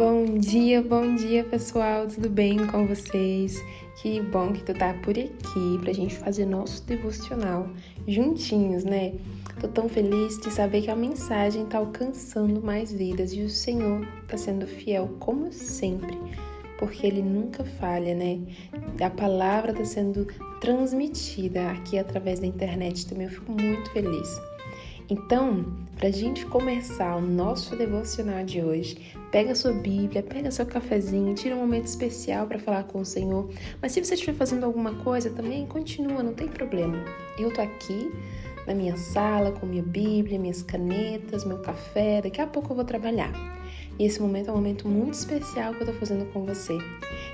Bom dia, bom dia pessoal, tudo bem com vocês? Que bom que tu tá por aqui pra gente fazer nosso devocional juntinhos, né? Tô tão feliz de saber que a mensagem tá alcançando mais vidas e o Senhor tá sendo fiel como sempre, porque ele nunca falha, né? A palavra tá sendo transmitida aqui através da internet também, eu fico muito feliz. Então, para a gente começar o nosso devocional de hoje, pega sua Bíblia, pega seu cafezinho, tira um momento especial para falar com o Senhor. Mas se você estiver fazendo alguma coisa também, continua, não tem problema. Eu tô aqui na minha sala com minha Bíblia, minhas canetas, meu café. Daqui a pouco eu vou trabalhar. E esse momento é um momento muito especial que eu tô fazendo com você.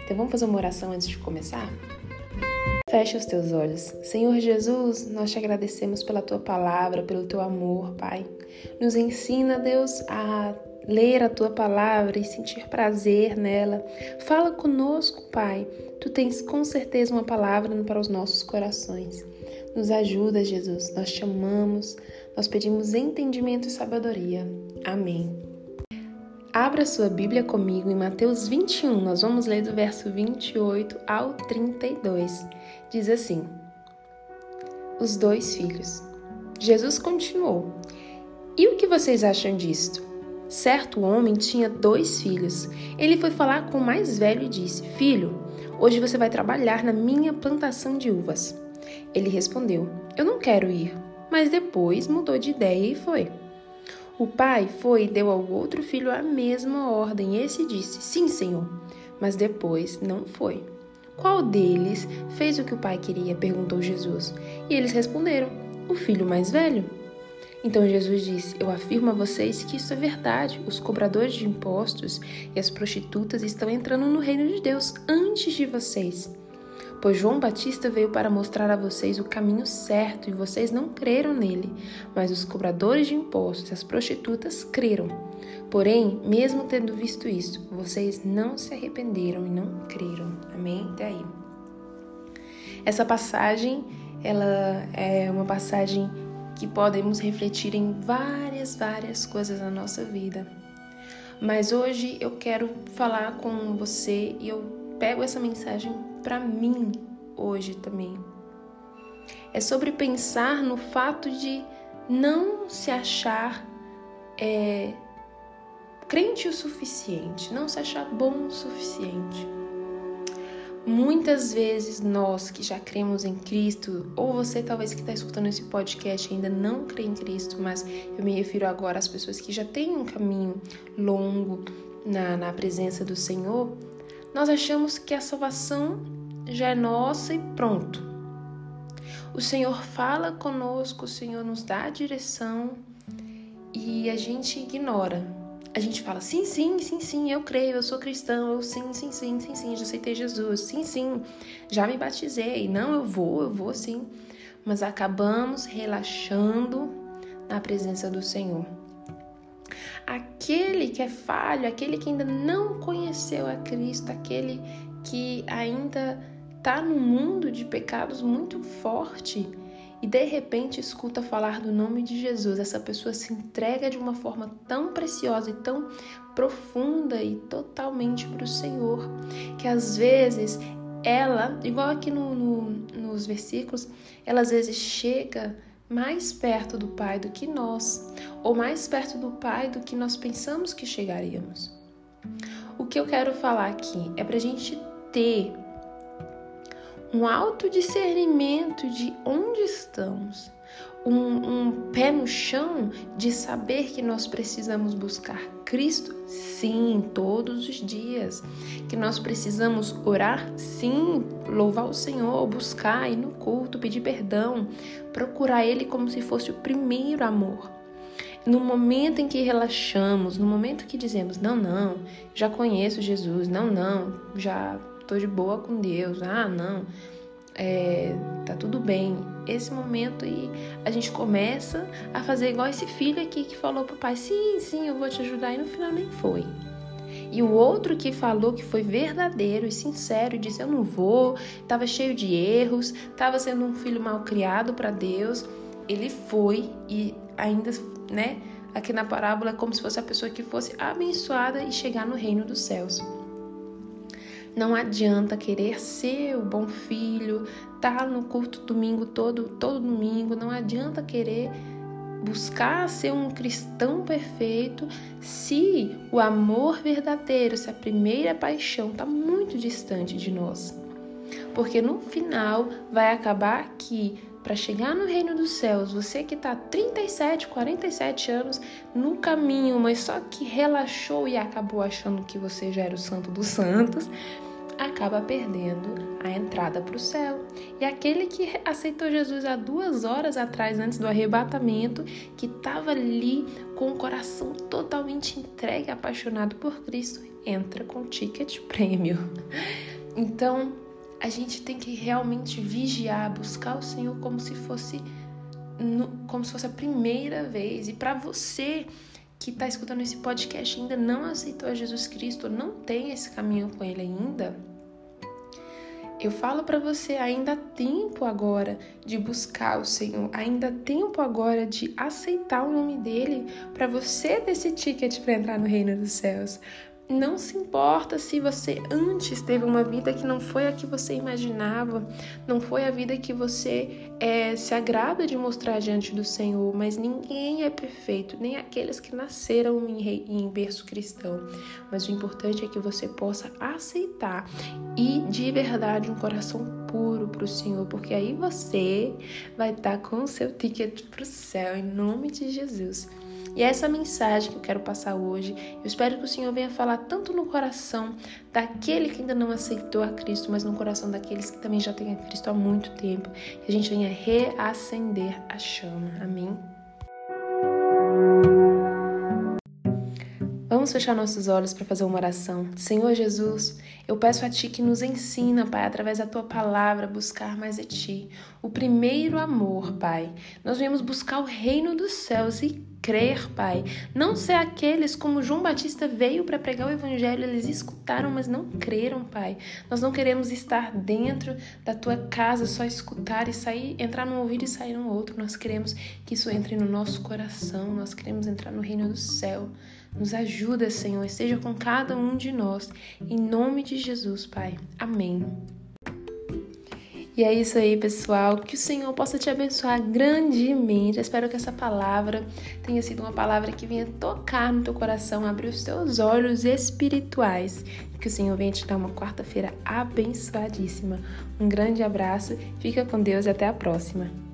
Então vamos fazer uma oração antes de começar? Feche os teus olhos. Senhor Jesus, nós te agradecemos pela tua palavra, pelo teu amor, Pai. Nos ensina, Deus, a ler a tua palavra e sentir prazer nela. Fala conosco, Pai. Tu tens com certeza uma palavra para os nossos corações. Nos ajuda, Jesus. Nós te amamos. Nós pedimos entendimento e sabedoria. Amém. Abra sua Bíblia comigo em Mateus 21, nós vamos ler do verso 28 ao 32. Diz assim: Os dois filhos. Jesus continuou: E o que vocês acham disto? Certo homem tinha dois filhos. Ele foi falar com o mais velho e disse: Filho, hoje você vai trabalhar na minha plantação de uvas. Ele respondeu: Eu não quero ir. Mas depois mudou de ideia e foi. O pai foi e deu ao outro filho a mesma ordem. Esse disse: Sim, senhor. Mas depois não foi. Qual deles fez o que o pai queria? perguntou Jesus. E eles responderam: O filho mais velho. Então Jesus disse: Eu afirmo a vocês que isso é verdade. Os cobradores de impostos e as prostitutas estão entrando no reino de Deus antes de vocês. Pois João Batista veio para mostrar a vocês o caminho certo e vocês não creram nele, mas os cobradores de impostos e as prostitutas creram. Porém, mesmo tendo visto isso, vocês não se arrependeram e não creram. Amém? Até aí. Essa passagem, ela é uma passagem que podemos refletir em várias, várias coisas na nossa vida. Mas hoje eu quero falar com você e eu pego essa mensagem para mim hoje também. É sobre pensar no fato de não se achar é, crente o suficiente, não se achar bom o suficiente. Muitas vezes nós que já cremos em Cristo, ou você talvez que está escutando esse podcast ainda não crê em Cristo, mas eu me refiro agora às pessoas que já têm um caminho longo na, na presença do Senhor, nós achamos que a salvação já é nossa e pronto. O Senhor fala conosco, o Senhor nos dá a direção e a gente ignora. A gente fala, sim, sim, sim, sim, eu creio, eu sou cristão, eu sim, sim, sim, sim, sim, já aceitei Jesus, sim, sim, já me batizei, não, eu vou, eu vou sim. Mas acabamos relaxando na presença do Senhor aquele que é falho, aquele que ainda não conheceu a Cristo, aquele que ainda está num mundo de pecados muito forte e de repente escuta falar do nome de Jesus, essa pessoa se entrega de uma forma tão preciosa e tão profunda e totalmente para o Senhor, que às vezes ela, igual aqui no, no, nos versículos, ela às vezes chega mais perto do Pai do que nós, ou mais perto do Pai do que nós pensamos que chegaríamos. O que eu quero falar aqui é para a gente ter um autodiscernimento de onde estamos, um, um, pé no chão de saber que nós precisamos buscar Cristo, sim, todos os dias. Que nós precisamos orar, sim, louvar o Senhor, buscar, ir no culto, pedir perdão, procurar Ele como se fosse o primeiro amor. No momento em que relaxamos, no momento que dizemos, não, não, já conheço Jesus, não, não, já estou de boa com Deus, ah, não é, tá tudo bem. Esse momento aí a gente começa a fazer igual esse filho aqui que falou pro pai: sim, sim, eu vou te ajudar, e no final nem foi. E o outro que falou que foi verdadeiro e sincero e disse: Eu não vou, estava cheio de erros, estava sendo um filho mal criado para Deus. Ele foi e ainda, né? aqui na parábola é como se fosse a pessoa que fosse abençoada e chegar no reino dos céus. Não adianta querer ser o bom filho, estar tá no culto domingo todo, todo domingo, não adianta querer buscar ser um cristão perfeito se o amor verdadeiro, se a primeira paixão está muito distante de nós. Porque no final vai acabar que para chegar no reino dos céus, você que está 37, 47 anos no caminho, mas só que relaxou e acabou achando que você já era o santo dos santos, acaba perdendo a entrada para o céu. E aquele que aceitou Jesus há duas horas atrás, antes do arrebatamento, que estava ali com o coração totalmente entregue, apaixonado por Cristo, entra com ticket prêmio. Então, a gente tem que realmente vigiar, buscar o Senhor como se fosse como se fosse a primeira vez. E para você que está escutando esse podcast ainda não aceitou Jesus Cristo, não tem esse caminho com Ele ainda, eu falo para você, ainda há tempo agora de buscar o Senhor, ainda há tempo agora de aceitar o nome dele para você ter esse ticket para entrar no reino dos céus. Não se importa se você antes teve uma vida que não foi a que você imaginava, não foi a vida que você é, se agrada de mostrar diante do Senhor, mas ninguém é perfeito, nem aqueles que nasceram em, em berço cristão. Mas o importante é que você possa aceitar e de verdade um coração puro para o Senhor, porque aí você vai estar com o seu ticket para o céu, em nome de Jesus. E é essa mensagem que eu quero passar hoje. Eu espero que o Senhor venha falar tanto no coração daquele que ainda não aceitou a Cristo, mas no coração daqueles que também já têm a Cristo há muito tempo. Que a gente venha reacender a chama. Amém? Vamos fechar nossos olhos para fazer uma oração. Senhor Jesus, eu peço a Ti que nos ensina, Pai, através da Tua palavra, buscar mais de Ti. O primeiro amor, Pai. Nós viemos buscar o reino dos céus e crer, Pai. Não ser aqueles como João Batista veio para pregar o Evangelho, eles escutaram, mas não creram, Pai. Nós não queremos estar dentro da tua casa, só escutar e sair, entrar num ouvido e sair no outro. Nós queremos que isso entre no nosso coração, nós queremos entrar no reino do céu. Nos ajuda, Senhor, esteja com cada um de nós. Em nome de Jesus, Pai. Amém. E é isso aí, pessoal. Que o Senhor possa te abençoar grandemente. Espero que essa palavra tenha sido uma palavra que venha tocar no teu coração, abrir os teus olhos espirituais. Que o Senhor venha te dar uma quarta-feira abençoadíssima. Um grande abraço, fica com Deus e até a próxima.